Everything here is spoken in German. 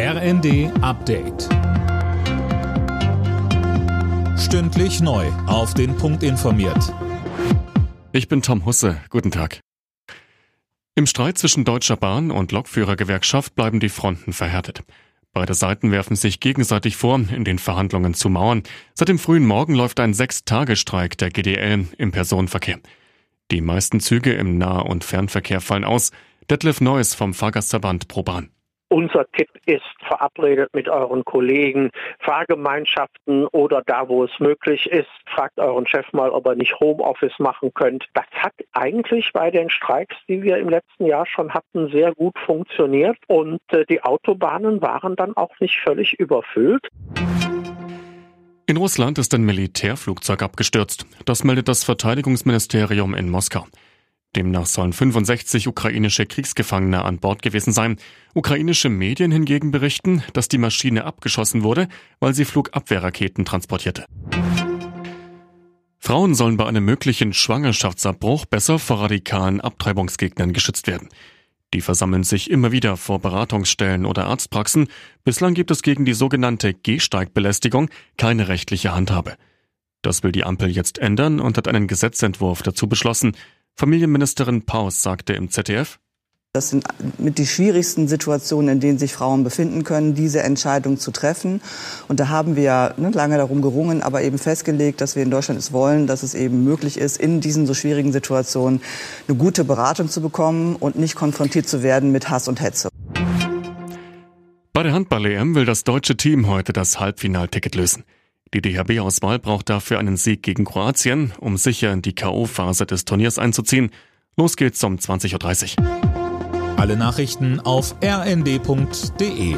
RND Update. Stündlich neu. Auf den Punkt informiert. Ich bin Tom Husse. Guten Tag. Im Streit zwischen Deutscher Bahn und Lokführergewerkschaft bleiben die Fronten verhärtet. Beide Seiten werfen sich gegenseitig vor, in den Verhandlungen zu mauern. Seit dem frühen Morgen läuft ein Sechstagestreik der GDL im Personenverkehr. Die meisten Züge im Nah- und Fernverkehr fallen aus. Detlef Neuss vom Fahrgastverband ProBahn. Unser Tipp ist, verabredet mit euren Kollegen, Fahrgemeinschaften oder da, wo es möglich ist, fragt euren Chef mal, ob er nicht Homeoffice machen könnt. Das hat eigentlich bei den Streiks, die wir im letzten Jahr schon hatten, sehr gut funktioniert und äh, die Autobahnen waren dann auch nicht völlig überfüllt. In Russland ist ein Militärflugzeug abgestürzt. Das meldet das Verteidigungsministerium in Moskau. Demnach sollen 65 ukrainische Kriegsgefangene an Bord gewesen sein. Ukrainische Medien hingegen berichten, dass die Maschine abgeschossen wurde, weil sie Flugabwehrraketen transportierte. Frauen sollen bei einem möglichen Schwangerschaftsabbruch besser vor radikalen Abtreibungsgegnern geschützt werden. Die versammeln sich immer wieder vor Beratungsstellen oder Arztpraxen. Bislang gibt es gegen die sogenannte Gehsteigbelästigung keine rechtliche Handhabe. Das will die Ampel jetzt ändern und hat einen Gesetzentwurf dazu beschlossen. Familienministerin Paus sagte im ZDF, das sind mit die schwierigsten Situationen, in denen sich Frauen befinden können, diese Entscheidung zu treffen. Und da haben wir ne, lange darum gerungen, aber eben festgelegt, dass wir in Deutschland es wollen, dass es eben möglich ist, in diesen so schwierigen Situationen eine gute Beratung zu bekommen und nicht konfrontiert zu werden mit Hass und Hetze. Bei der Handball-EM will das deutsche Team heute das Halbfinalticket lösen. Die DHB-Auswahl braucht dafür einen Sieg gegen Kroatien, um sicher in die K.O.-Phase des Turniers einzuziehen. Los geht's um 20.30 Uhr. Alle Nachrichten auf rnd.de